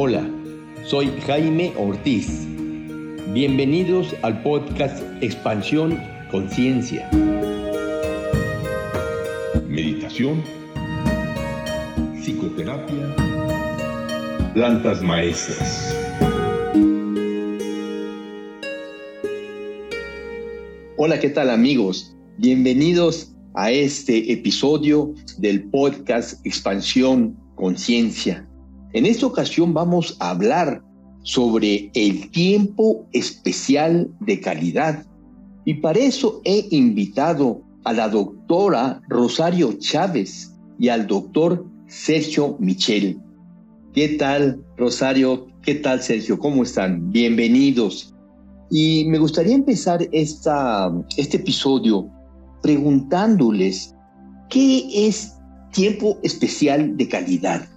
Hola, soy Jaime Ortiz. Bienvenidos al podcast Expansión Conciencia. Meditación, psicoterapia, plantas maestras. Hola, ¿qué tal amigos? Bienvenidos a este episodio del podcast Expansión Conciencia. En esta ocasión vamos a hablar sobre el tiempo especial de calidad. Y para eso he invitado a la doctora Rosario Chávez y al doctor Sergio Michel. ¿Qué tal, Rosario? ¿Qué tal, Sergio? ¿Cómo están? Bienvenidos. Y me gustaría empezar esta, este episodio preguntándoles qué es tiempo especial de calidad.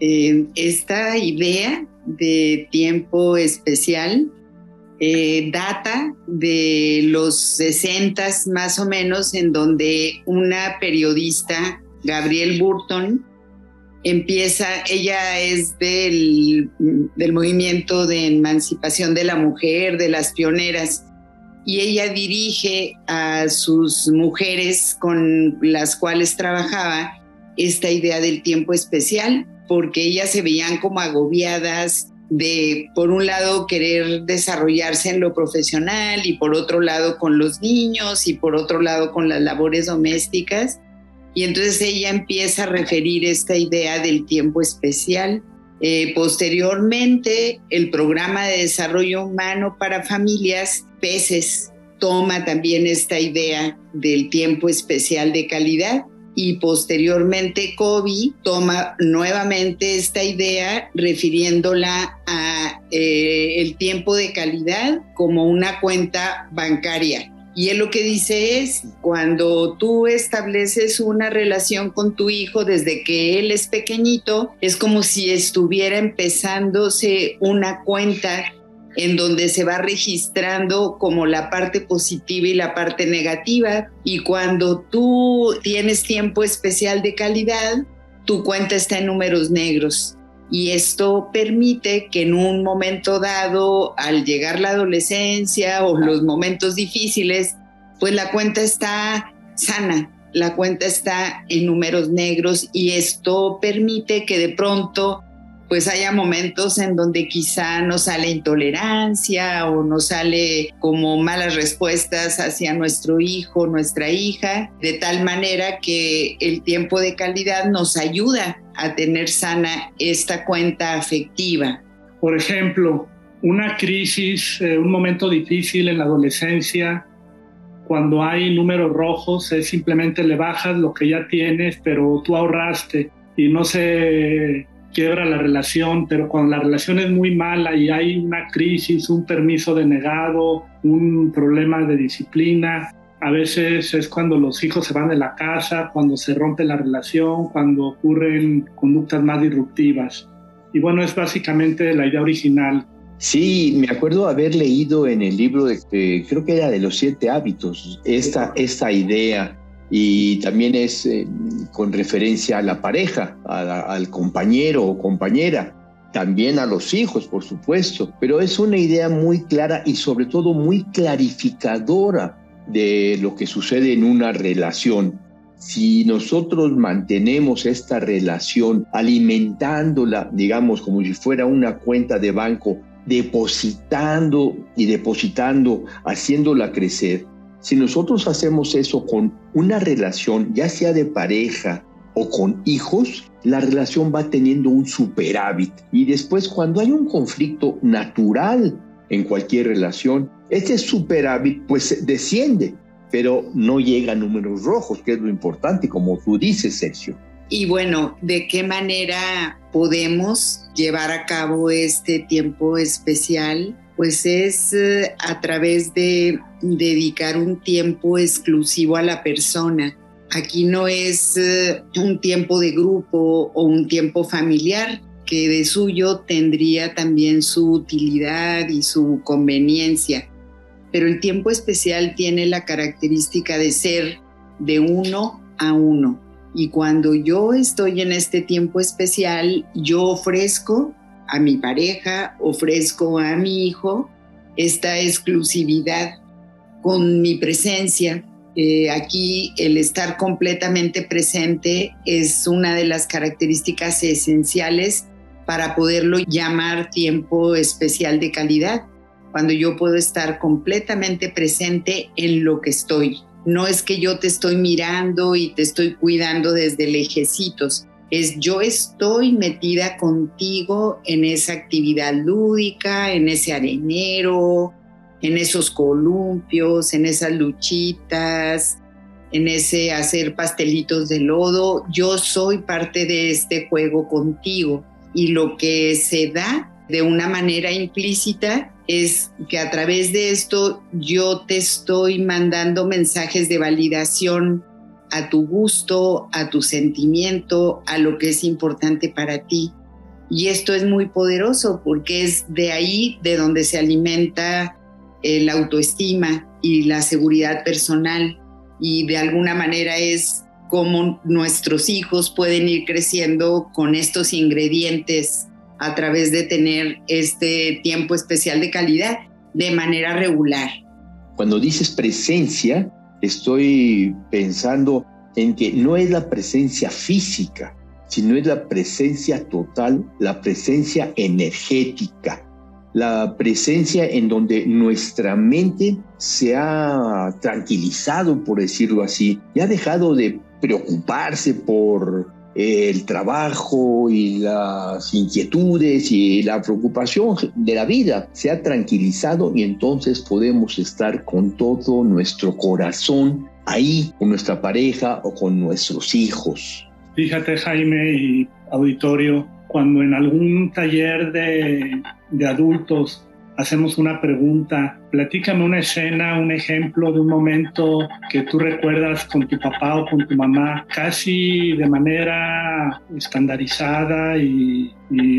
Eh, esta idea de tiempo especial eh, data de los 60 más o menos, en donde una periodista, Gabriel Burton, empieza, ella es del, del movimiento de emancipación de la mujer, de las pioneras, y ella dirige a sus mujeres con las cuales trabajaba esta idea del tiempo especial porque ellas se veían como agobiadas de, por un lado, querer desarrollarse en lo profesional y por otro lado con los niños y por otro lado con las labores domésticas. Y entonces ella empieza a referir esta idea del tiempo especial. Eh, posteriormente, el programa de desarrollo humano para familias, PECES, toma también esta idea del tiempo especial de calidad y posteriormente Kobe toma nuevamente esta idea refiriéndola a eh, el tiempo de calidad como una cuenta bancaria. Y él lo que dice es, cuando tú estableces una relación con tu hijo desde que él es pequeñito, es como si estuviera empezándose una cuenta en donde se va registrando como la parte positiva y la parte negativa. Y cuando tú tienes tiempo especial de calidad, tu cuenta está en números negros. Y esto permite que en un momento dado, al llegar la adolescencia o los momentos difíciles, pues la cuenta está sana, la cuenta está en números negros y esto permite que de pronto pues haya momentos en donde quizá nos sale intolerancia o nos sale como malas respuestas hacia nuestro hijo, nuestra hija, de tal manera que el tiempo de calidad nos ayuda a tener sana esta cuenta afectiva. Por ejemplo, una crisis, eh, un momento difícil en la adolescencia, cuando hay números rojos, es simplemente le bajas lo que ya tienes, pero tú ahorraste y no se quiebra la relación, pero cuando la relación es muy mala y hay una crisis, un permiso denegado, un problema de disciplina, a veces es cuando los hijos se van de la casa, cuando se rompe la relación, cuando ocurren conductas más disruptivas. Y bueno, es básicamente la idea original. Sí, me acuerdo haber leído en el libro, de, creo que era de los siete hábitos, esta, esta idea y también es eh, con referencia a la pareja, al compañero o compañera, también a los hijos, por supuesto, pero es una idea muy clara y sobre todo muy clarificadora de lo que sucede en una relación. Si nosotros mantenemos esta relación alimentándola, digamos, como si fuera una cuenta de banco, depositando y depositando, haciéndola crecer, si nosotros hacemos eso con una relación, ya sea de pareja o con hijos, la relación va teniendo un superávit. Y después cuando hay un conflicto natural en cualquier relación, ese superávit pues desciende, pero no llega a números rojos, que es lo importante, como tú dices, Sergio. Y bueno, ¿de qué manera podemos llevar a cabo este tiempo especial pues es eh, a través de dedicar un tiempo exclusivo a la persona. Aquí no es eh, un tiempo de grupo o un tiempo familiar, que de suyo tendría también su utilidad y su conveniencia. Pero el tiempo especial tiene la característica de ser de uno a uno. Y cuando yo estoy en este tiempo especial, yo ofrezco a mi pareja, ofrezco a mi hijo esta exclusividad con mi presencia. Eh, aquí el estar completamente presente es una de las características esenciales para poderlo llamar tiempo especial de calidad, cuando yo puedo estar completamente presente en lo que estoy. No es que yo te estoy mirando y te estoy cuidando desde lejecitos, es yo estoy metida contigo en esa actividad lúdica, en ese arenero, en esos columpios, en esas luchitas, en ese hacer pastelitos de lodo. Yo soy parte de este juego contigo y lo que se da de una manera implícita es que a través de esto yo te estoy mandando mensajes de validación a tu gusto, a tu sentimiento, a lo que es importante para ti. Y esto es muy poderoso porque es de ahí de donde se alimenta la autoestima y la seguridad personal. Y de alguna manera es cómo nuestros hijos pueden ir creciendo con estos ingredientes a través de tener este tiempo especial de calidad de manera regular. Cuando dices presencia, estoy pensando en que no es la presencia física, sino es la presencia total, la presencia energética, la presencia en donde nuestra mente se ha tranquilizado, por decirlo así, y ha dejado de preocuparse por el trabajo y las inquietudes y la preocupación de la vida se ha tranquilizado y entonces podemos estar con todo nuestro corazón ahí con nuestra pareja o con nuestros hijos. Fíjate Jaime y auditorio, cuando en algún taller de, de adultos hacemos una pregunta. Platícame una escena, un ejemplo de un momento que tú recuerdas con tu papá o con tu mamá, casi de manera estandarizada y,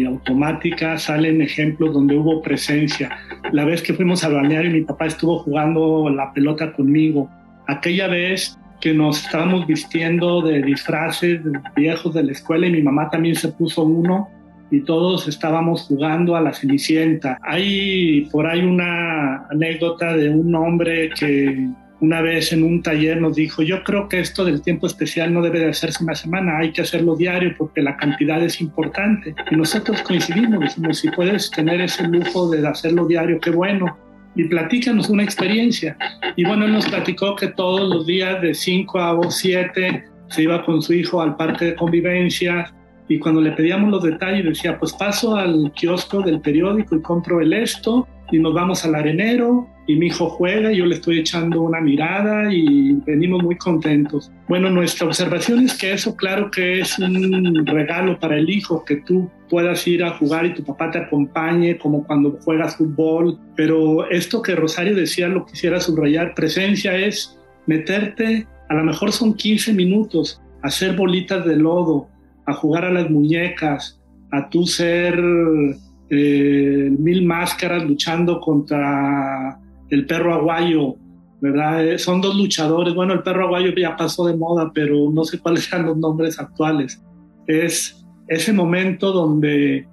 automática salen ejemplos donde hubo presencia. La vez que fuimos al balneario mi papá estuvo jugando la pelota conmigo. Aquella vez que nos estábamos vistiendo de disfraces viejos de la escuela y mi mamá también se puso uno y todos estábamos jugando a la Cenicienta. Hay por ahí una anécdota de un hombre que una vez en un taller nos dijo, yo creo que esto del tiempo especial no debe de hacerse una semana, hay que hacerlo diario porque la cantidad es importante. Y nosotros coincidimos, decimos, si puedes tener ese lujo de hacerlo diario, qué bueno. Y platícanos una experiencia. Y bueno, él nos platicó que todos los días de 5 a 7 se iba con su hijo al parque de convivencia, y cuando le pedíamos los detalles decía, pues paso al kiosco del periódico y compro el esto y nos vamos al arenero y mi hijo juega y yo le estoy echando una mirada y venimos muy contentos. Bueno, nuestra observación es que eso claro que es un regalo para el hijo, que tú puedas ir a jugar y tu papá te acompañe como cuando juegas fútbol, pero esto que Rosario decía lo quisiera subrayar, presencia es meterte, a lo mejor son 15 minutos, hacer bolitas de lodo, a jugar a las muñecas, a tú ser eh, mil máscaras luchando contra el perro aguayo, ¿verdad? Eh, son dos luchadores. Bueno, el perro aguayo ya pasó de moda, pero no sé cuáles sean los nombres actuales. Es ese momento donde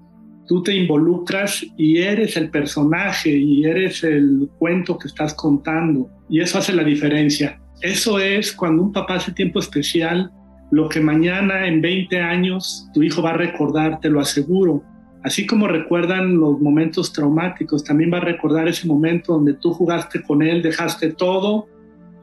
tú te involucras y eres el personaje y eres el cuento que estás contando. Y eso hace la diferencia. Eso es cuando un papá hace tiempo especial lo que mañana en 20 años tu hijo va a recordar, te lo aseguro. Así como recuerdan los momentos traumáticos, también va a recordar ese momento donde tú jugaste con él, dejaste todo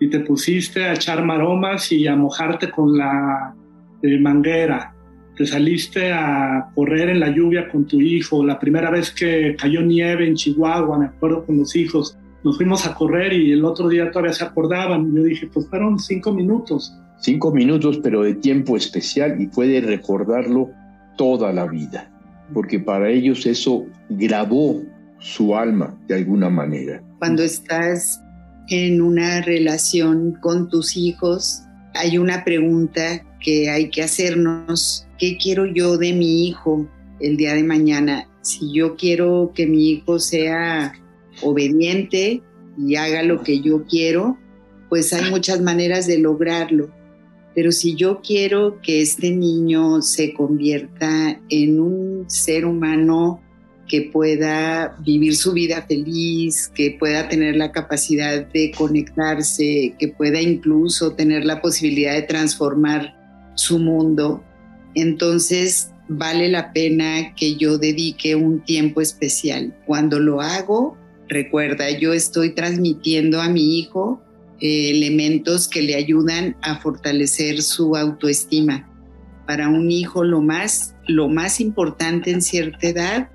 y te pusiste a echar maromas y a mojarte con la eh, manguera. Te saliste a correr en la lluvia con tu hijo. La primera vez que cayó nieve en Chihuahua, me acuerdo con los hijos, nos fuimos a correr y el otro día todavía se acordaban. Yo dije, pues fueron cinco minutos cinco minutos, pero de tiempo especial y puede recordarlo toda la vida, porque para ellos eso grabó su alma de alguna manera. Cuando estás en una relación con tus hijos, hay una pregunta que hay que hacernos, ¿qué quiero yo de mi hijo el día de mañana? Si yo quiero que mi hijo sea obediente y haga lo que yo quiero, pues hay muchas maneras de lograrlo pero si yo quiero que este niño se convierta en un ser humano que pueda vivir su vida feliz, que pueda tener la capacidad de conectarse, que pueda incluso tener la posibilidad de transformar su mundo, entonces vale la pena que yo dedique un tiempo especial. Cuando lo hago, recuerda, yo estoy transmitiendo a mi hijo eh, elementos que le ayudan a fortalecer su autoestima. Para un hijo lo más, lo más importante en cierta edad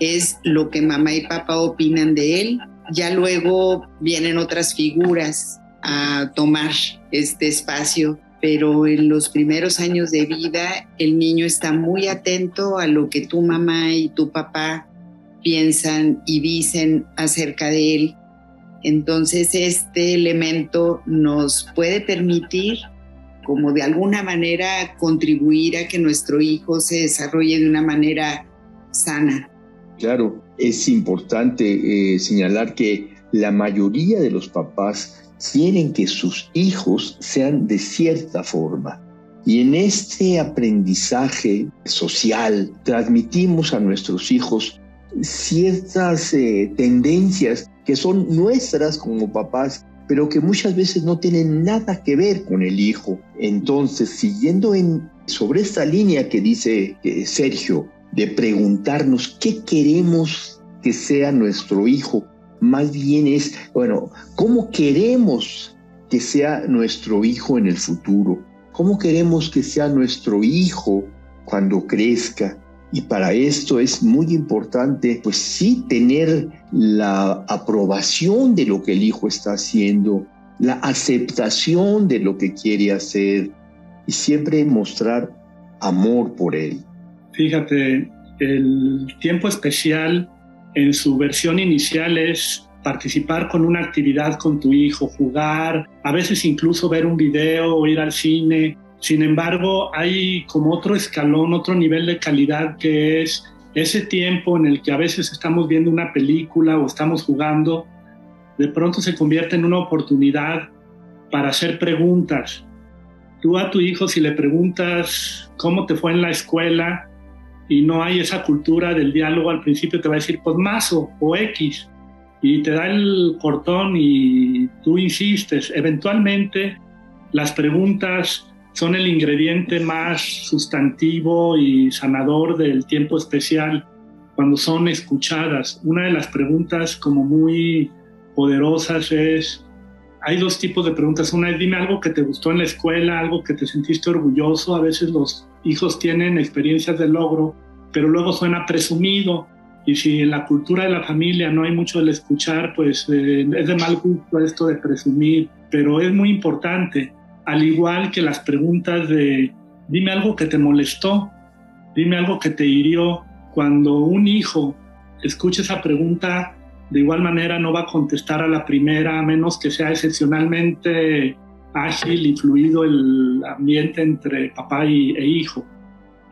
es lo que mamá y papá opinan de él. Ya luego vienen otras figuras a tomar este espacio, pero en los primeros años de vida el niño está muy atento a lo que tu mamá y tu papá piensan y dicen acerca de él entonces este elemento nos puede permitir como de alguna manera contribuir a que nuestro hijo se desarrolle de una manera sana. Claro, es importante eh, señalar que la mayoría de los papás quieren que sus hijos sean de cierta forma. Y en este aprendizaje social transmitimos a nuestros hijos ciertas eh, tendencias que son nuestras como papás, pero que muchas veces no tienen nada que ver con el hijo. Entonces, siguiendo en, sobre esta línea que dice eh, Sergio, de preguntarnos qué queremos que sea nuestro hijo, más bien es, bueno, ¿cómo queremos que sea nuestro hijo en el futuro? ¿Cómo queremos que sea nuestro hijo cuando crezca? Y para esto es muy importante, pues sí, tener la aprobación de lo que el hijo está haciendo, la aceptación de lo que quiere hacer y siempre mostrar amor por él. Fíjate, el tiempo especial en su versión inicial es participar con una actividad con tu hijo, jugar, a veces incluso ver un video o ir al cine, sin embargo, hay como otro escalón, otro nivel de calidad que es ese tiempo en el que a veces estamos viendo una película o estamos jugando, de pronto se convierte en una oportunidad para hacer preguntas. Tú a tu hijo si le preguntas cómo te fue en la escuela y no hay esa cultura del diálogo, al principio te va a decir pues mazo o X y te da el cortón y tú insistes. Eventualmente las preguntas son el ingrediente más sustantivo y sanador del tiempo especial cuando son escuchadas. Una de las preguntas como muy poderosas es, hay dos tipos de preguntas. Una es dime algo que te gustó en la escuela, algo que te sentiste orgulloso. A veces los hijos tienen experiencias de logro, pero luego suena presumido. Y si en la cultura de la familia no hay mucho del escuchar, pues eh, es de mal gusto esto de presumir, pero es muy importante al igual que las preguntas de dime algo que te molestó, dime algo que te hirió. Cuando un hijo escucha esa pregunta, de igual manera no va a contestar a la primera, a menos que sea excepcionalmente ágil y fluido el ambiente entre papá y, e hijo.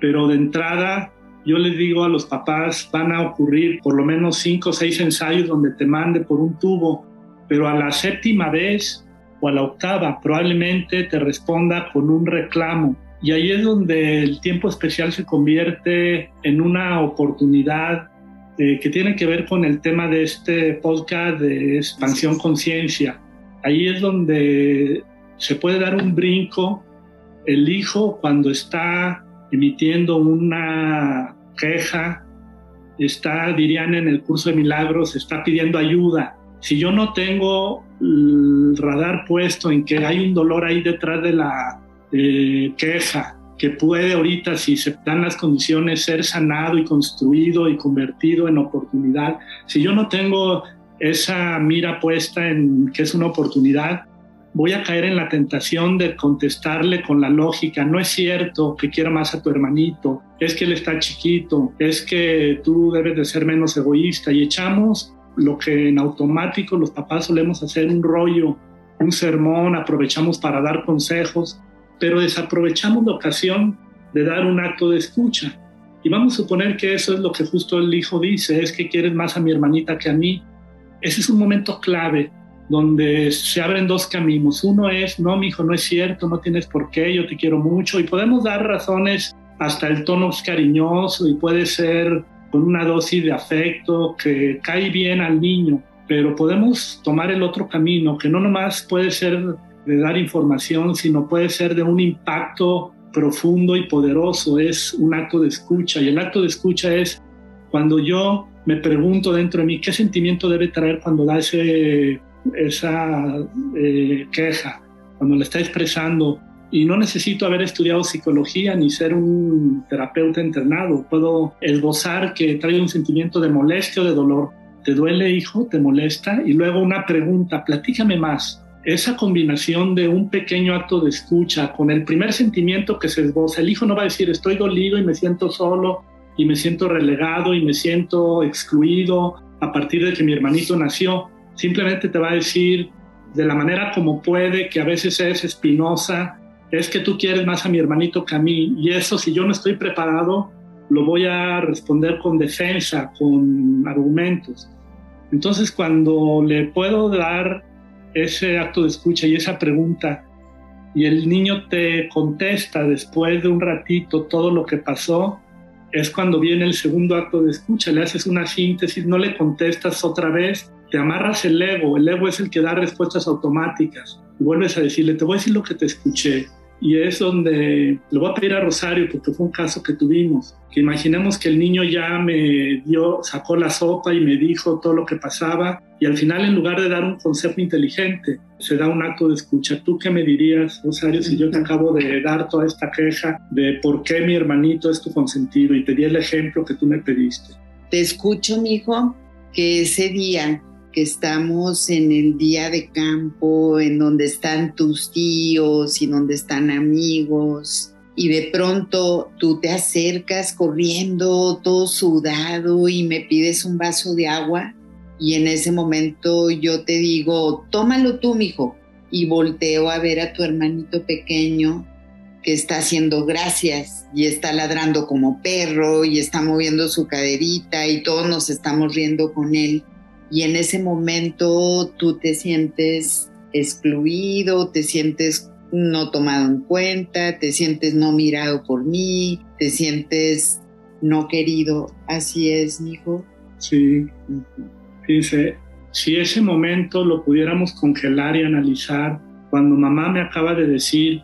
Pero de entrada, yo les digo a los papás, van a ocurrir por lo menos cinco o seis ensayos donde te mande por un tubo, pero a la séptima vez o a la octava, probablemente te responda con un reclamo. Y ahí es donde el tiempo especial se convierte en una oportunidad eh, que tiene que ver con el tema de este podcast de expansión conciencia. Ahí es donde se puede dar un brinco. El hijo cuando está emitiendo una queja, está, dirían en el curso de milagros, está pidiendo ayuda. Si yo no tengo el radar puesto en que hay un dolor ahí detrás de la eh, queja, que puede ahorita, si se dan las condiciones, ser sanado y construido y convertido en oportunidad. Si yo no tengo esa mira puesta en que es una oportunidad, voy a caer en la tentación de contestarle con la lógica, no es cierto que quiera más a tu hermanito, es que él está chiquito, es que tú debes de ser menos egoísta y echamos lo que en automático los papás solemos hacer un rollo, un sermón, aprovechamos para dar consejos, pero desaprovechamos la ocasión de dar un acto de escucha. Y vamos a suponer que eso es lo que justo el hijo dice, es que quieres más a mi hermanita que a mí. Ese es un momento clave donde se abren dos caminos. Uno es, no, mi hijo, no es cierto, no tienes por qué, yo te quiero mucho. Y podemos dar razones hasta el tono cariñoso y puede ser con una dosis de afecto que cae bien al niño, pero podemos tomar el otro camino, que no nomás puede ser de dar información, sino puede ser de un impacto profundo y poderoso, es un acto de escucha. Y el acto de escucha es cuando yo me pregunto dentro de mí qué sentimiento debe traer cuando da ese, esa eh, queja, cuando la está expresando. Y no necesito haber estudiado psicología ni ser un terapeuta internado. Puedo esbozar que trae un sentimiento de molestia o de dolor. ¿Te duele, hijo? ¿Te molesta? Y luego una pregunta, platícame más. Esa combinación de un pequeño acto de escucha con el primer sentimiento que se esboza, el hijo no va a decir estoy dolido y me siento solo y me siento relegado y me siento excluido a partir de que mi hermanito nació. Simplemente te va a decir de la manera como puede, que a veces es espinosa, es que tú quieres más a mi hermanito que a mí. Y eso, si yo no estoy preparado, lo voy a responder con defensa, con argumentos. Entonces, cuando le puedo dar ese acto de escucha y esa pregunta, y el niño te contesta después de un ratito todo lo que pasó, es cuando viene el segundo acto de escucha, le haces una síntesis, no le contestas otra vez, te amarras el ego, el ego es el que da respuestas automáticas, y vuelves a decirle, te voy a decir lo que te escuché, y es donde le voy a pedir a Rosario, porque fue un caso que tuvimos, que imaginemos que el niño ya me dio, sacó la sopa y me dijo todo lo que pasaba, y al final en lugar de dar un concepto inteligente, se da un acto de escucha. ¿Tú qué me dirías, Rosario, si yo te acabo de dar toda esta queja de por qué mi hermanito es tu consentido y te di el ejemplo que tú me pediste? Te escucho, mi hijo, que ese día que estamos en el día de campo, en donde están tus tíos y donde están amigos, y de pronto tú te acercas corriendo, todo sudado, y me pides un vaso de agua, y en ese momento yo te digo, tómalo tú, mijo, y volteo a ver a tu hermanito pequeño que está haciendo gracias y está ladrando como perro y está moviendo su caderita y todos nos estamos riendo con él y en ese momento tú te sientes excluido, te sientes no tomado en cuenta, te sientes no mirado por mí, te sientes no querido. Así es, hijo. Sí. Dice, si ese momento lo pudiéramos congelar y analizar, cuando mamá me acaba de decir,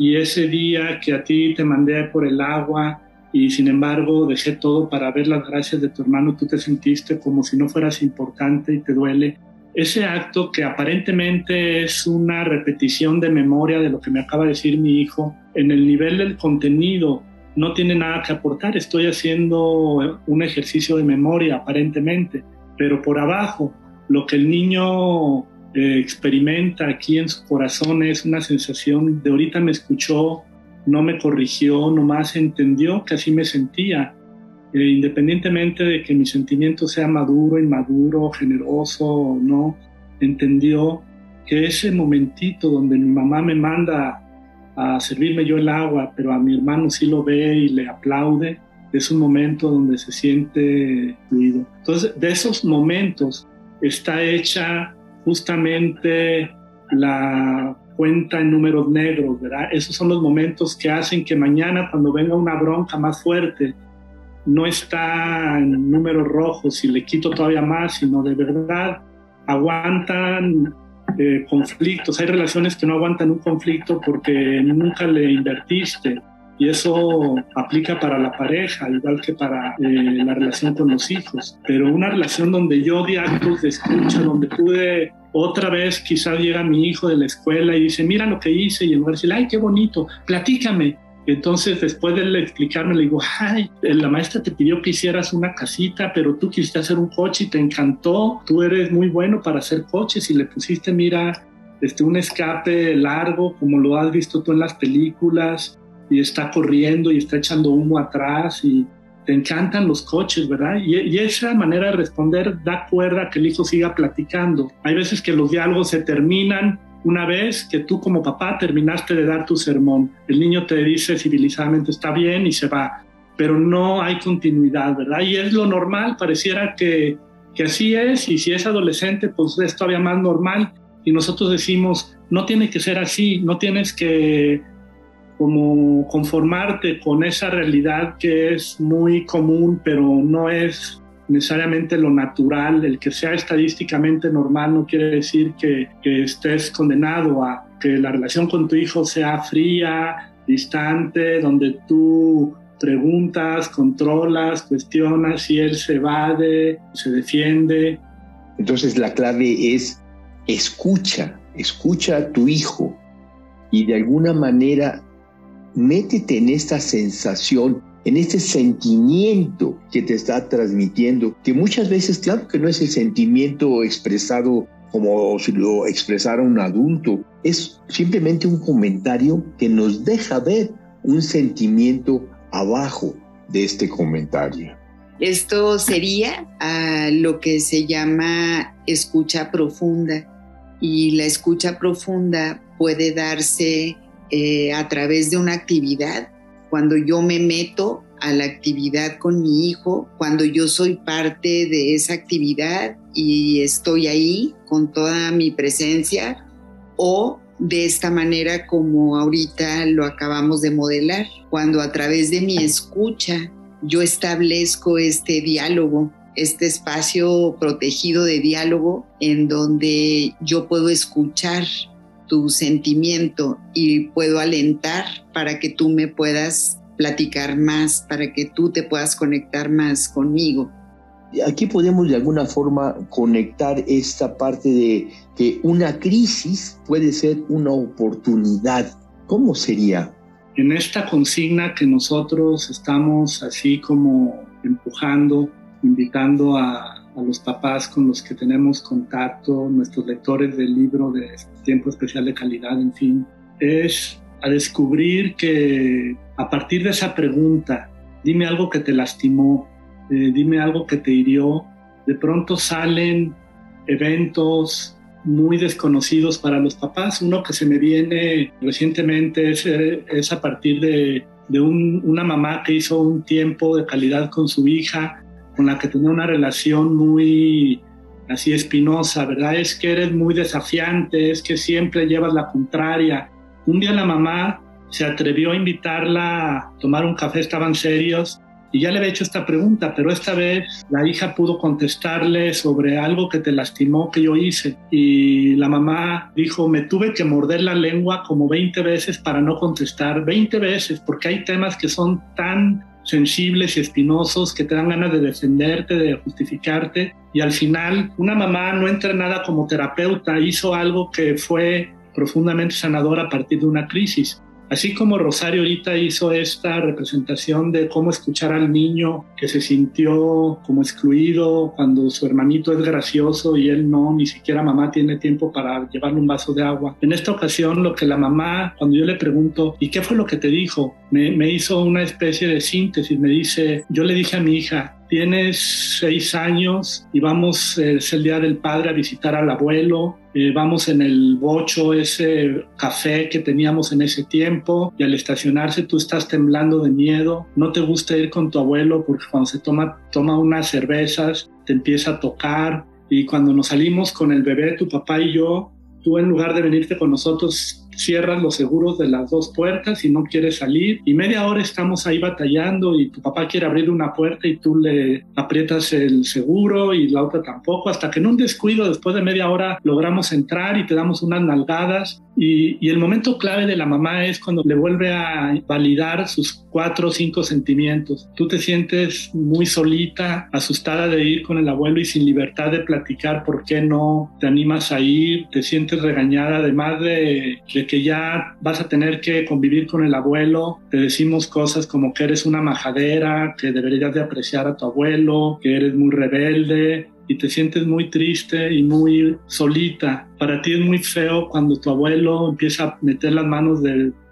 y ese día que a ti te mandé por el agua, y sin embargo dejé todo para ver las gracias de tu hermano, tú te sentiste como si no fueras importante y te duele. Ese acto que aparentemente es una repetición de memoria de lo que me acaba de decir mi hijo, en el nivel del contenido no tiene nada que aportar, estoy haciendo un ejercicio de memoria aparentemente, pero por abajo lo que el niño eh, experimenta aquí en su corazón es una sensación de ahorita me escuchó, no me corrigió, nomás entendió que así me sentía, eh, independientemente de que mi sentimiento sea maduro, inmaduro, generoso o no, entendió que ese momentito donde mi mamá me manda a servirme yo el agua, pero a mi hermano sí lo ve y le aplaude, es un momento donde se siente fluido. Entonces, de esos momentos está hecha justamente la cuenta en números negros, ¿verdad? Esos son los momentos que hacen que mañana cuando venga una bronca más fuerte, no está en números rojos y le quito todavía más, sino de verdad aguantan eh, conflictos. Hay relaciones que no aguantan un conflicto porque nunca le invertiste. Y eso aplica para la pareja, igual que para eh, la relación con los hijos. Pero una relación donde yo di actos de escucha, donde pude otra vez quizás llega mi hijo de la escuela y dice, mira lo que hice, y en lugar de decir, ay, qué bonito, platícame. Entonces, después de explicarme, le digo, ay, la maestra te pidió que hicieras una casita, pero tú quisiste hacer un coche y te encantó. Tú eres muy bueno para hacer coches y le pusiste, mira, este, un escape largo, como lo has visto tú en las películas, y está corriendo y está echando humo atrás y te encantan los coches, ¿verdad? Y, esa manera de responder da cuerda a que el hijo siga platicando. Hay veces que los diálogos se terminan una vez que tú como papá terminaste de dar tu sermón. El niño te dice civilizadamente está bien y se va, pero no hay continuidad, ¿verdad? Y es lo normal, pareciera que, que así es, y si es adolescente, pues es todavía más normal. y nosotros decimos, no tiene que ser así, no tienes que como conformarte con esa realidad que es muy común, pero no es necesariamente lo natural, el que sea estadísticamente normal no quiere decir que, estés condenado a que la relación con tu hijo sea fría, distante, donde tú preguntas, controlas, cuestionas y él se evade, se defiende. Entonces la clave es escucha, escucha a tu hijo y de alguna manera métete en esta sensación, en este sentimiento que te está transmitiendo, que muchas veces, claro que no es el sentimiento expresado como si lo expresara un adulto, es simplemente un comentario que nos deja ver un sentimiento abajo de este comentario. Esto sería lo que se llama escucha profunda y la escucha profunda puede darse eh, a través de una actividad, cuando yo me meto a la actividad con mi hijo, cuando yo soy parte de esa actividad y estoy ahí con toda mi presencia, o de esta manera como ahorita lo acabamos de modelar, cuando a través de mi escucha yo establezco este diálogo, este espacio protegido de diálogo en donde yo puedo escuchar tu sentimiento y puedo alentar para que tú me puedas platicar más, para que tú te puedas conectar más conmigo. Aquí podemos de alguna forma conectar esta parte de que una crisis puede ser una oportunidad. ¿Cómo sería? En esta consigna que nosotros estamos así como empujando, invitando a, a los papás con los que tenemos contacto, nuestros lectores del libro de Tiempo Especial de Calidad, en fin, es a descubrir que a partir de esa pregunta, dime algo que te lastimó, eh, dime algo que te hirió, de pronto salen eventos muy desconocidos para los papás. Uno que se me viene recientemente es, es a partir de, de un, una mamá que hizo un tiempo de calidad con su hija con la que tenía una relación muy así espinosa, ¿verdad? Es que eres muy desafiante, es que siempre llevas la contraria. Un día la mamá se atrevió a invitarla a tomar un café, estaban serios, y ya le había hecho esta pregunta, pero esta vez la hija pudo contestarle sobre algo que te lastimó que yo hice. Y la mamá dijo, me tuve que morder la lengua como 20 veces para no contestar, 20 veces, porque hay temas que son tan sensibles y espinosos que te dan ganas de defenderte, de justificarte. Y al final, una mamá no entrenada como terapeuta hizo algo que fue profundamente sanador a partir de una crisis. Así como Rosario ahorita hizo esta representación de cómo escuchar al niño que se sintió como excluido cuando su hermanito es gracioso y él no, ni siquiera mamá tiene tiempo para llevarle un vaso de agua. En esta ocasión lo que la mamá, cuando yo le pregunto, ¿y qué fue lo que te dijo? Me, me hizo una especie de síntesis, me dice, yo le dije a mi hija, tienes seis años y vamos, eh, es el Día del Padre, a visitar al abuelo, eh, vamos en el bocho, ese café que teníamos en ese tiempo, y al estacionarse tú estás temblando de miedo, no te gusta ir con tu abuelo porque cuando se toma, toma unas cervezas te empieza a tocar, y cuando nos salimos con el bebé, tu papá y yo, tú en lugar de venirte con nosotros, cierras los seguros de las dos puertas y no quieres salir. Y media hora estamos ahí batallando y tu papá quiere abrir una puerta y tú le aprietas el seguro y la otra tampoco, hasta que en un descuido después de media hora logramos entrar y te damos unas nalgadas y, el momento clave de la mamá es cuando le vuelve a validar sus cuatro o cinco sentimientos. Tú te sientes muy solita, asustada de ir con el abuelo y sin libertad de platicar por qué no te animas a ir, te sientes regañada además de, de que ya vas a tener que convivir con el abuelo, te decimos cosas como que eres una majadera, que deberías de apreciar a tu abuelo, que eres muy rebelde, y te sientes muy triste y muy solita. Para ti es muy feo cuando tu abuelo empieza a meter las manos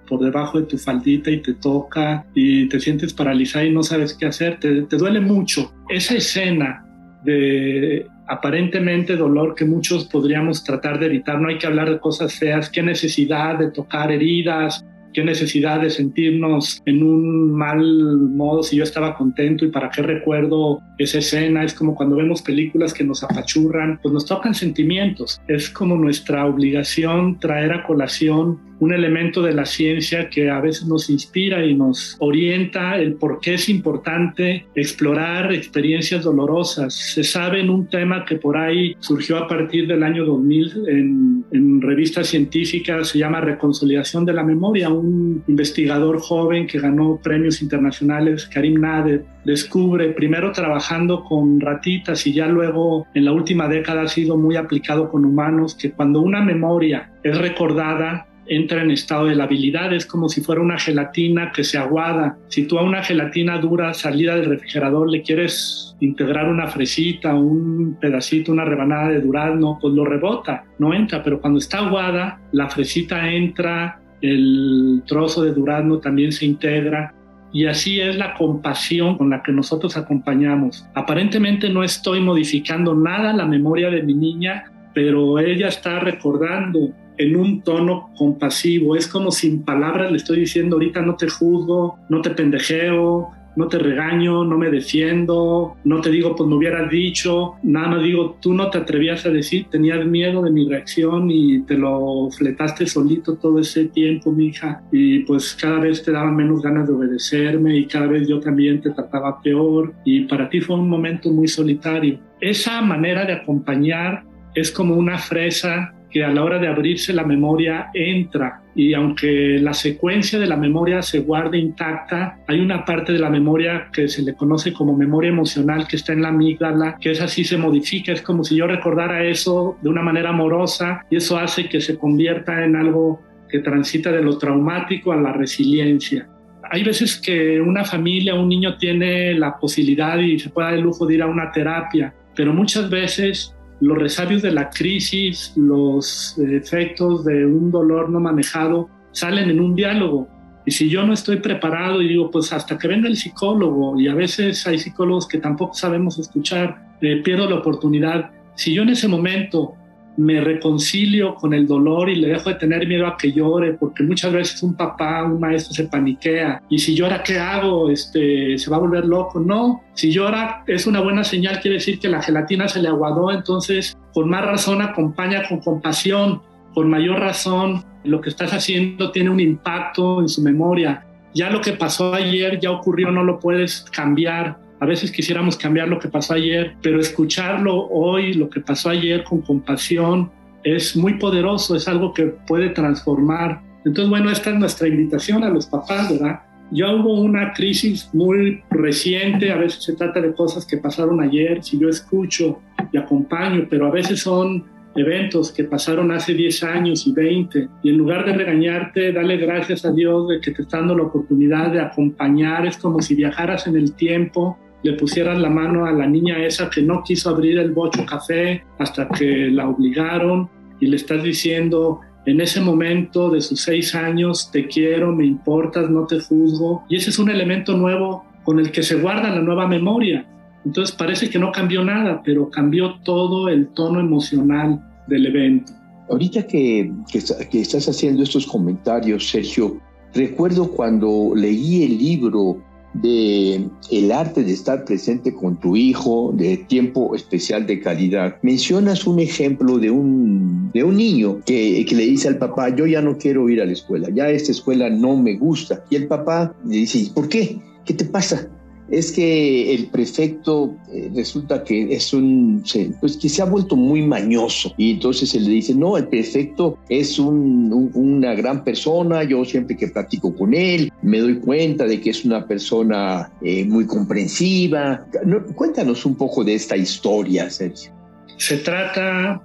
por debajo de tu faldita y te toca y te sientes paralizada y no sabes qué hacer, te, te duele mucho. Esa escena de aparentemente dolor que muchos podríamos tratar de evitar. No hay que hablar de cosas feas, qué necesidad de tocar heridas, qué necesidad de sentirnos en un mal modo si yo estaba contento y para qué recuerdo esa escena. Es como cuando vemos películas que nos apachurran, pues nos tocan sentimientos. Es como nuestra obligación traer a colación un elemento de la ciencia que a veces nos inspira y nos orienta el por qué es importante explorar experiencias dolorosas. Se sabe en un tema que por ahí surgió a partir del año 2000 en, en revistas científicas, se llama Reconsolidación de la Memoria. Un investigador joven que ganó premios internacionales, Karim Nader, descubre, primero trabajando con ratitas y ya luego en la última década ha sido muy aplicado con humanos, que cuando una memoria es recordada, entra en estado de labilidad, es como si fuera una gelatina que se aguada. Si tú a una gelatina dura salida del refrigerador le quieres integrar una fresita, un pedacito, una rebanada de durazno, pues lo rebota, no entra, pero cuando está aguada, la fresita entra, el trozo de durazno también se integra. Y así es la compasión con la que nosotros acompañamos. Aparentemente no estoy modificando nada la memoria de mi niña, pero ella está recordando en un tono compasivo. Es como sin palabras le estoy diciendo, ahorita no te juzgo, no te pendejeo, no te regaño, no me defiendo, no te digo, pues me hubieras dicho, nada más digo, tú no te atrevías a decir, tenías miedo de mi reacción y te lo fletaste solito todo ese tiempo, mi hija, y pues cada vez te daba menos ganas de obedecerme y cada vez yo también te trataba peor y para ti fue un momento muy solitario. Esa manera de acompañar es como una fresa que a la hora de abrirse la memoria entra y aunque la secuencia de la memoria se guarde intacta, hay una parte de la memoria que se le conoce como memoria emocional que está en la amígdala, que es así se modifica, es como si yo recordara eso de una manera amorosa y eso hace que se convierta en algo que transita de lo traumático a la resiliencia. Hay veces que una familia, un niño tiene la posibilidad y se puede dar el lujo de ir a una terapia, pero muchas veces los resabios de la crisis, los efectos de un dolor no manejado salen en un diálogo. Y si yo no estoy preparado y digo, pues hasta que venga el psicólogo, y a veces hay psicólogos que tampoco sabemos escuchar, eh, pierdo la oportunidad. Si yo en ese momento me reconcilio con el dolor y le dejo de tener miedo a que llore, porque muchas veces un papá, un maestro se paniquea y si llora, ¿qué hago? Este, se va a volver loco. No, si llora es una buena señal, quiere decir que la gelatina se le aguadó, entonces con más razón acompaña con compasión, con mayor razón lo que estás haciendo tiene un impacto en su memoria. Ya lo que pasó ayer ya ocurrió, no lo puedes cambiar a veces quisiéramos cambiar lo que pasó ayer, pero escucharlo hoy, lo que pasó ayer con compasión, es muy poderoso, es algo que puede transformar. Entonces, bueno, esta es nuestra invitación a los papás, ¿verdad? Ya hubo una crisis muy reciente, a veces se trata de cosas que pasaron ayer, si yo escucho y acompaño, pero a veces son eventos que pasaron hace 10 años y 20, y en lugar de regañarte, dale gracias a Dios de que te está dando la oportunidad de acompañar, es como si viajaras en el tiempo le pusieras la mano a la niña esa que no quiso abrir el bocho café hasta que la obligaron y le estás diciendo, en ese momento de sus seis años, te quiero, me importas, no te juzgo. Y ese es un elemento nuevo con el que se guarda la nueva memoria. Entonces parece que no cambió nada, pero cambió todo el tono emocional del evento. Ahorita que, que, que estás haciendo estos comentarios, Sergio, recuerdo cuando leí el libro de el arte de estar presente con tu hijo, de tiempo especial de calidad. Mencionas un ejemplo de un, de un niño que, que, le dice al papá, yo ya no quiero ir a la escuela, ya esta escuela no me gusta. Y el papá le dice, ¿por qué? ¿Qué te pasa? Es que el prefecto eh, resulta que es un, pues que se ha vuelto muy mañoso y entonces se le dice, no, el prefecto es una gran persona, yo siempre que platico con él me doy cuenta de que es una persona eh, muy comprensiva. cuéntanos un poco de esta historia, Sergio. Se trata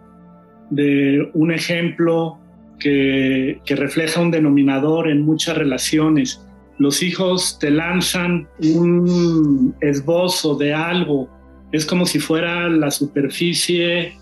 de un ejemplo que, que refleja un denominador en muchas relaciones los hijos te lanzan un esbozo de algo. Es como si fuera la superficie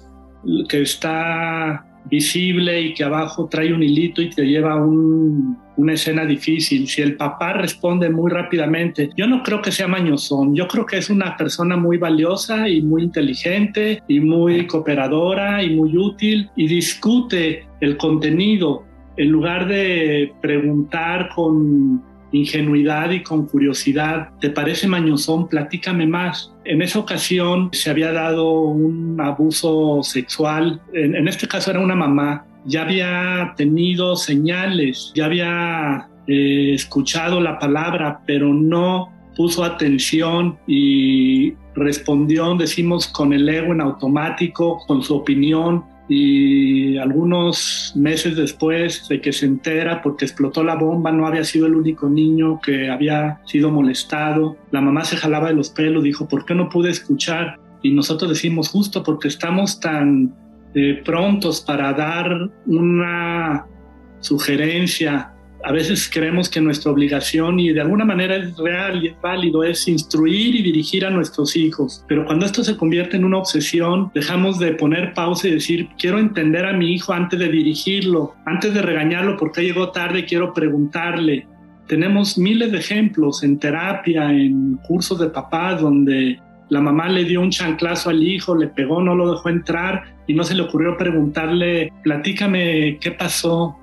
que está visible y que abajo trae un hilito y te lleva a una escena difícil. Si el papá responde muy rápidamente, yo no creo que sea mañosón, yo creo que es una persona muy valiosa y muy inteligente y muy cooperadora y muy útil y discute el contenido en lugar de preguntar con ingenuidad y con curiosidad, ¿te parece mañosón? Platícame más. En esa ocasión se había dado un abuso sexual, en, este caso era una mamá, ya había tenido señales, ya había eh, escuchado la palabra, pero no puso atención y respondió, decimos, con el ego en automático, con su opinión, y algunos meses después de que se entera porque explotó la bomba, no había sido el único niño que había sido molestado. La mamá se jalaba de los pelos, dijo, ¿por qué no pude escuchar? Y nosotros decimos, justo porque estamos tan eh, prontos para dar una sugerencia a veces creemos que nuestra obligación y de alguna manera es real y es válido, es instruir y dirigir a nuestros hijos. Pero cuando esto se convierte en una obsesión, dejamos de poner pausa y decir, quiero entender a mi hijo antes de dirigirlo, antes de regañarlo porque llegó tarde, quiero preguntarle. Tenemos miles de ejemplos en terapia, en cursos de papás donde la mamá le dio un chanclazo al hijo, le pegó, no lo dejó entrar y no se le ocurrió preguntarle, platícame qué pasó,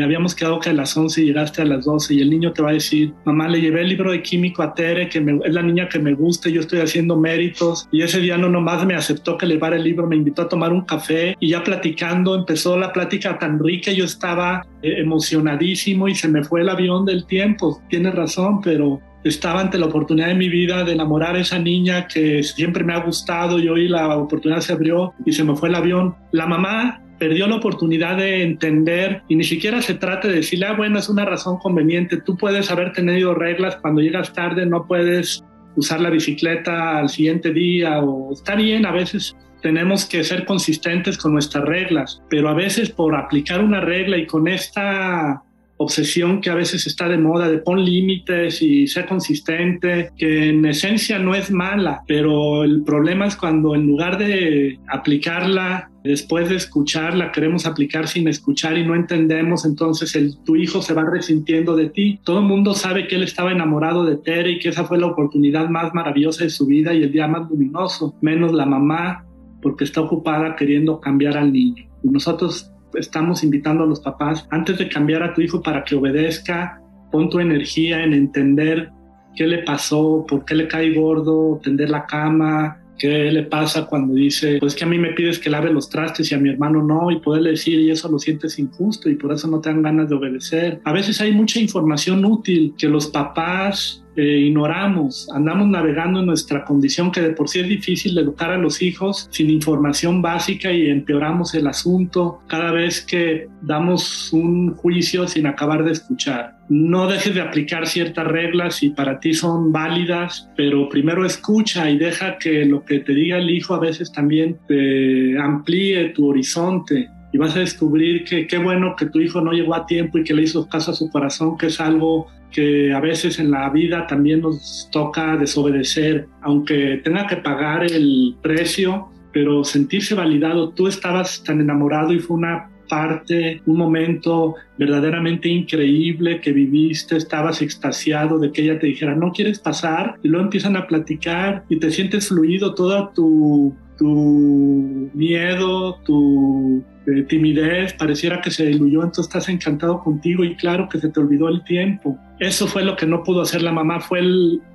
habíamos quedado que a las 11 llegaste a las 12 y el niño te va a decir, mamá, le llevé el libro de químico a Tere, que es la niña que me gusta, yo estoy haciendo méritos y ese día no nomás me aceptó que le llevara el libro, me invitó a tomar un café y ya platicando empezó la plática tan rica, yo estaba eh, emocionadísimo y se me fue el avión del tiempo, tienes razón, pero estaba ante la oportunidad de mi vida de enamorar a esa niña que siempre me ha gustado y hoy la oportunidad se abrió y se me fue el avión. La mamá perdió la oportunidad de entender y ni siquiera se trata de decirle, ah, bueno, es una razón conveniente, tú puedes haber tenido reglas, cuando llegas tarde no puedes usar la bicicleta al siguiente día o está bien, a veces tenemos que ser consistentes con nuestras reglas, pero a veces por aplicar una regla y con esta obsesión que a veces está de moda de pon límites y ser consistente, que en esencia no es mala, pero el problema es cuando en lugar de aplicarla después de escucharla queremos aplicar sin escuchar y no entendemos, entonces el, tu hijo se va resintiendo de ti. Todo el mundo sabe que él estaba enamorado de Tere y que esa fue la oportunidad más maravillosa de su vida y el día más luminoso, menos la mamá porque está ocupada queriendo cambiar al niño. Y nosotros estamos invitando a los papás, antes de cambiar a tu hijo para que obedezca, pon tu energía en entender qué le pasó, por qué le cae gordo, tender la cama, qué le pasa cuando dice, pues que a mí me pides que lave los trastes y a mi hermano no, y poderle decir, y eso lo sientes injusto y por eso no te dan ganas de obedecer. A veces hay mucha información útil que los papás eh, ignoramos, andamos navegando en nuestra condición que de por sí es difícil educar a los hijos sin información básica y empeoramos el asunto cada vez que damos un juicio sin acabar de escuchar. No dejes de aplicar ciertas reglas y para ti son válidas, pero primero escucha y deja que lo que te diga el hijo a veces también te amplíe tu horizonte y vas a descubrir que qué bueno que tu hijo no llegó a tiempo y que le hizo caso a su corazón, que es algo que a veces en la vida también nos toca desobedecer, aunque tenga que pagar el precio, pero sentirse validado. Tú estabas tan enamorado y fue una parte, un momento verdaderamente increíble que viviste, estabas extasiado de que ella te dijera, no quieres pasar, y luego empiezan a platicar y te sientes fluido, toda tu, tu miedo, tu eh, timidez, pareciera que se diluyó, entonces estás encantado contigo y claro que se te olvidó el tiempo. Eso fue lo que no pudo hacer la mamá, fue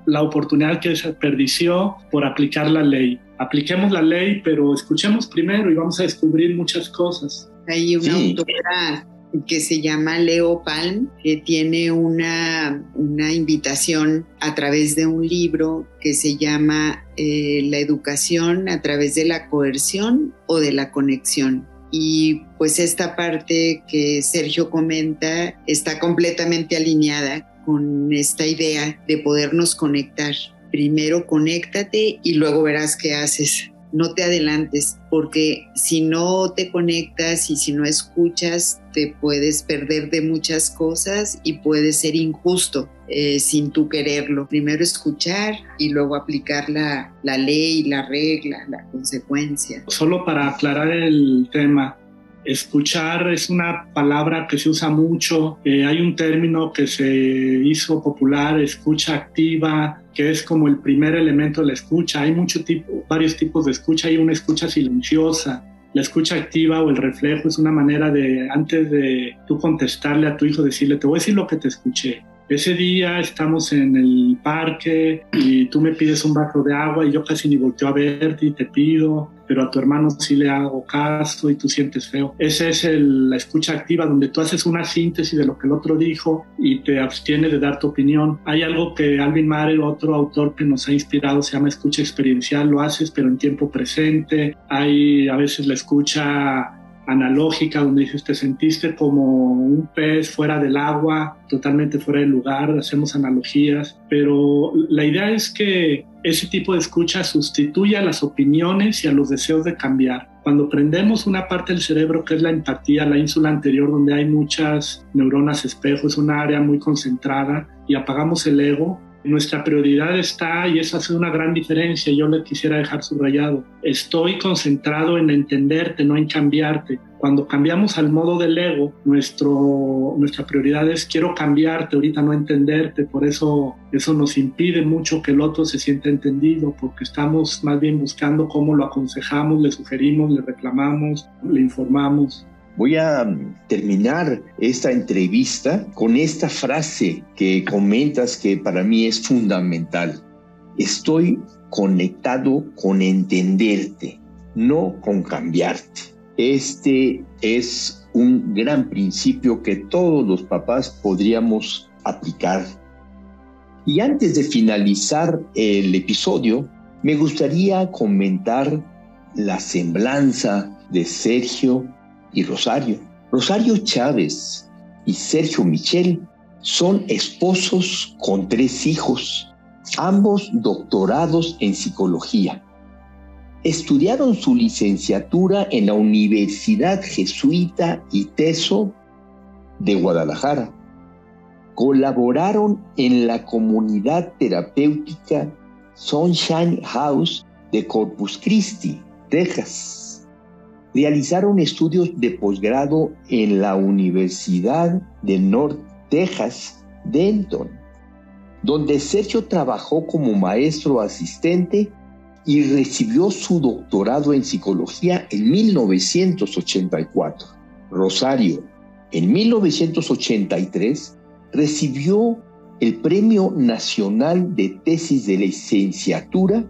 la oportunidad que desperdició por aplicar la ley. Apliquemos la ley, pero escuchemos primero y vamos a descubrir muchas cosas. Hay una autora que se llama Leo Palm, que tiene una, una invitación a través de un libro que se llama eh, La educación a través de la coerción o de la conexión. Y pues esta parte que Sergio comenta está completamente alineada con esta idea de podernos conectar. Primero conéctate y luego verás qué haces no te adelantes, porque si no te conectas y si no escuchas, te puedes perder de muchas cosas y puede ser injusto eh, sin tú quererlo. Primero escuchar y luego aplicar la, la ley, la regla, la consecuencia. Solo para aclarar el tema, Escuchar es una palabra que se usa mucho. Eh, hay un término que se hizo popular, escucha activa, que es como el primer elemento de la escucha. Hay mucho tipo, varios tipos de escucha. Hay una escucha silenciosa, La escucha activa o el reflejo es una manera de, antes de tú contestarle a tu hijo, decirle, te voy a decir lo que te escuché. Ese día estamos en el parque y tú me pides un vaso de agua y yo casi ni volteo a verte y te pido, pero a tu hermano sí le hago caso y tú sientes feo. Esa es la escucha activa donde tú haces una síntesis de lo que el otro dijo y te abstienes de dar tu opinión. Hay algo que Alvin Mare, otro autor que nos ha inspirado, se llama escucha experiencial, lo haces pero en tiempo presente. Hay a veces la escucha analógica donde dices te sentiste como un pez fuera del agua, totalmente fuera del lugar, hacemos analogías, pero la idea es que ese tipo de escucha sustituye a las opiniones y a los deseos de cambiar. Cuando prendemos una parte del cerebro que es la empatía, la ínsula anterior donde hay muchas neuronas espejo, es una área muy concentrada y apagamos el ego, nuestra prioridad está, y eso hace una gran diferencia, yo le quisiera dejar subrayado, estoy concentrado en entenderte, no en cambiarte. Cuando cambiamos al modo del ego, nuestro, nuestra prioridad es quiero cambiarte, ahorita no entenderte, por eso eso nos impide mucho que el otro se sienta entendido, porque estamos más bien buscando cómo lo aconsejamos, le sugerimos, le reclamamos, le informamos. Voy a terminar esta entrevista con esta frase que comentas que para mí es fundamental. Estoy conectado con entenderte, no con cambiarte. Este es un gran principio que todos los papás podríamos aplicar. Y antes de finalizar el episodio, me gustaría comentar la semblanza de Sergio y Rosario. Rosario Chávez y Sergio Michel son esposos con tres hijos, ambos doctorados en psicología. Estudiaron su licenciatura en la Universidad Jesuita y Teso de Guadalajara. Colaboraron en la comunidad terapéutica Sunshine House de Corpus Christi, Texas realizaron estudios de posgrado en la Universidad de North Texas, Denton, donde Sergio trabajó como maestro asistente y recibió su doctorado en psicología en 1984. Rosario, en 1983, recibió el Premio Nacional de Tesis de Licenciatura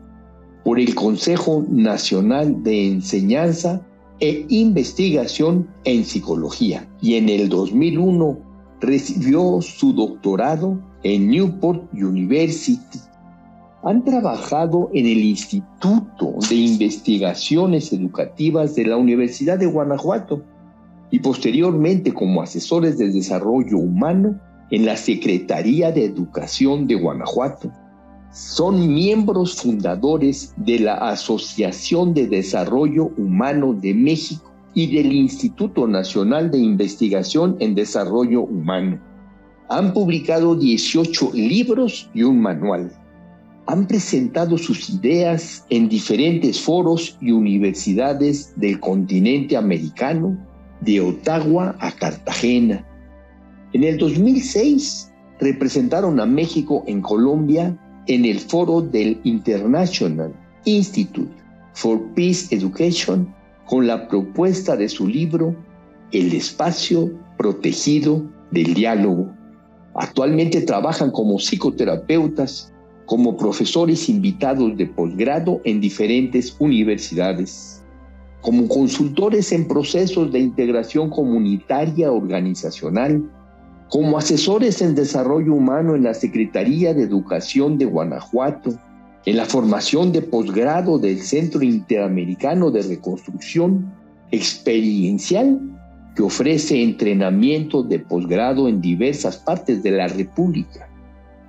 por el Consejo Nacional de Enseñanza e investigación en psicología y en el 2001 recibió su doctorado en Newport University. Han trabajado en el Instituto de Investigaciones Educativas de la Universidad de Guanajuato y posteriormente como asesores de desarrollo humano en la Secretaría de Educación de Guanajuato son miembros fundadores de la Asociación de Desarrollo Humano de México y del Instituto Nacional de Investigación en Desarrollo Humano. Han publicado 18 libros y un manual. Han presentado sus ideas en diferentes foros y universidades del continente americano, de Ottawa a Cartagena. En el 2006 representaron a México en Colombia en el foro del International Institute for Peace Education con la propuesta de su libro El espacio protegido del diálogo. Actualmente trabajan como psicoterapeutas, como profesores invitados de posgrado en diferentes universidades, como consultores en procesos de integración comunitaria organizacional como asesores en desarrollo humano en la Secretaría de Educación de Guanajuato, en la formación de posgrado del Centro Interamericano de Reconstrucción Experiencial, que ofrece entrenamiento de posgrado en diversas partes de la República,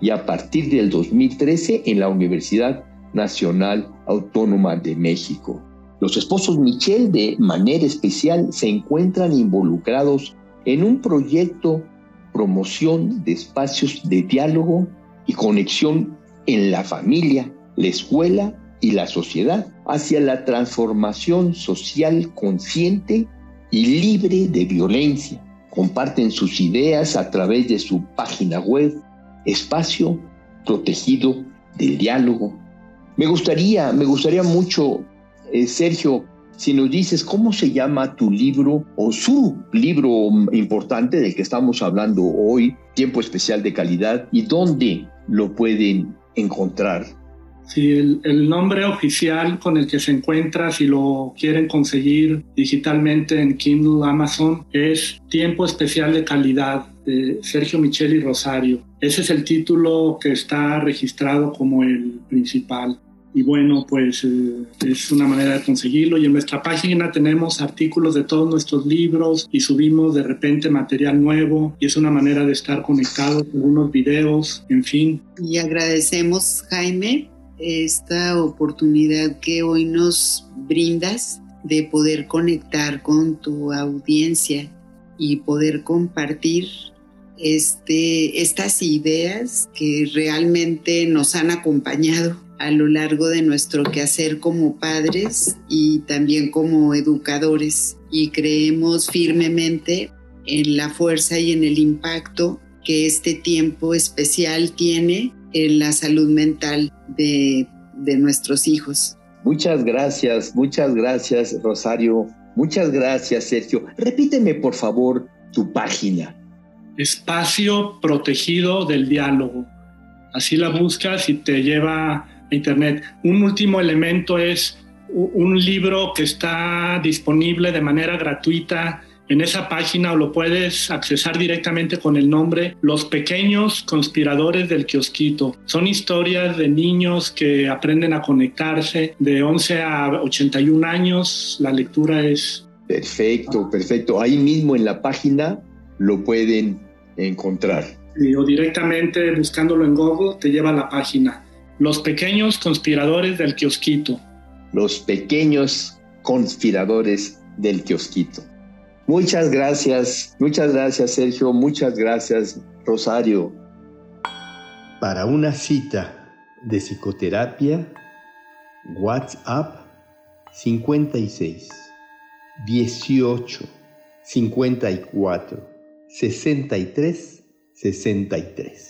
y a partir del 2013 en la Universidad Nacional Autónoma de México. Los esposos Michel de manera especial se encuentran involucrados en un proyecto promoción de espacios de diálogo y conexión en la familia, la escuela y la sociedad hacia la transformación social consciente y libre de violencia. Comparten sus ideas a través de su página web, Espacio Protegido del Diálogo. Me gustaría, me gustaría mucho, eh, Sergio, si nos dices cómo se llama tu libro o su libro importante del que estamos hablando hoy, Tiempo Especial de Calidad, y dónde lo pueden encontrar. Sí, el, nombre oficial con el que se encuentra, si lo quieren conseguir digitalmente en Kindle, Amazon, es Tiempo Especial de Calidad de Sergio Micheli Rosario. Ese es el título que está registrado como el principal y bueno, pues eh, es una manera de conseguirlo. Y en nuestra página tenemos artículos de todos nuestros libros y subimos de repente material nuevo y es una manera de estar conectados con unos videos, en fin. Y agradecemos, Jaime, esta oportunidad que hoy nos brindas de poder conectar con tu audiencia y poder compartir este, estas ideas que realmente nos han acompañado a lo largo de nuestro quehacer como padres y también como educadores y creemos firmemente en la fuerza y en el impacto que este tiempo especial tiene en la salud mental de, de nuestros hijos. Muchas gracias, muchas gracias Rosario, muchas gracias Sergio. Repíteme por favor tu página. Espacio protegido del diálogo. Así la buscas y te lleva Internet. Un último elemento es un libro que está disponible de manera gratuita en esa página o lo puedes accesar directamente con el nombre Los pequeños conspiradores del kiosquito. Son historias de niños que aprenden a conectarse de 11 a 81 años. La lectura es... Perfecto, perfecto. Ahí mismo en la página lo pueden encontrar. o directamente buscándolo en Google te lleva a la página. Los pequeños conspiradores del kiosquito. Los pequeños conspiradores del kiosquito. Muchas gracias, muchas gracias Sergio, muchas gracias Rosario. Para una cita de psicoterapia, WhatsApp 56 18 54 63 63.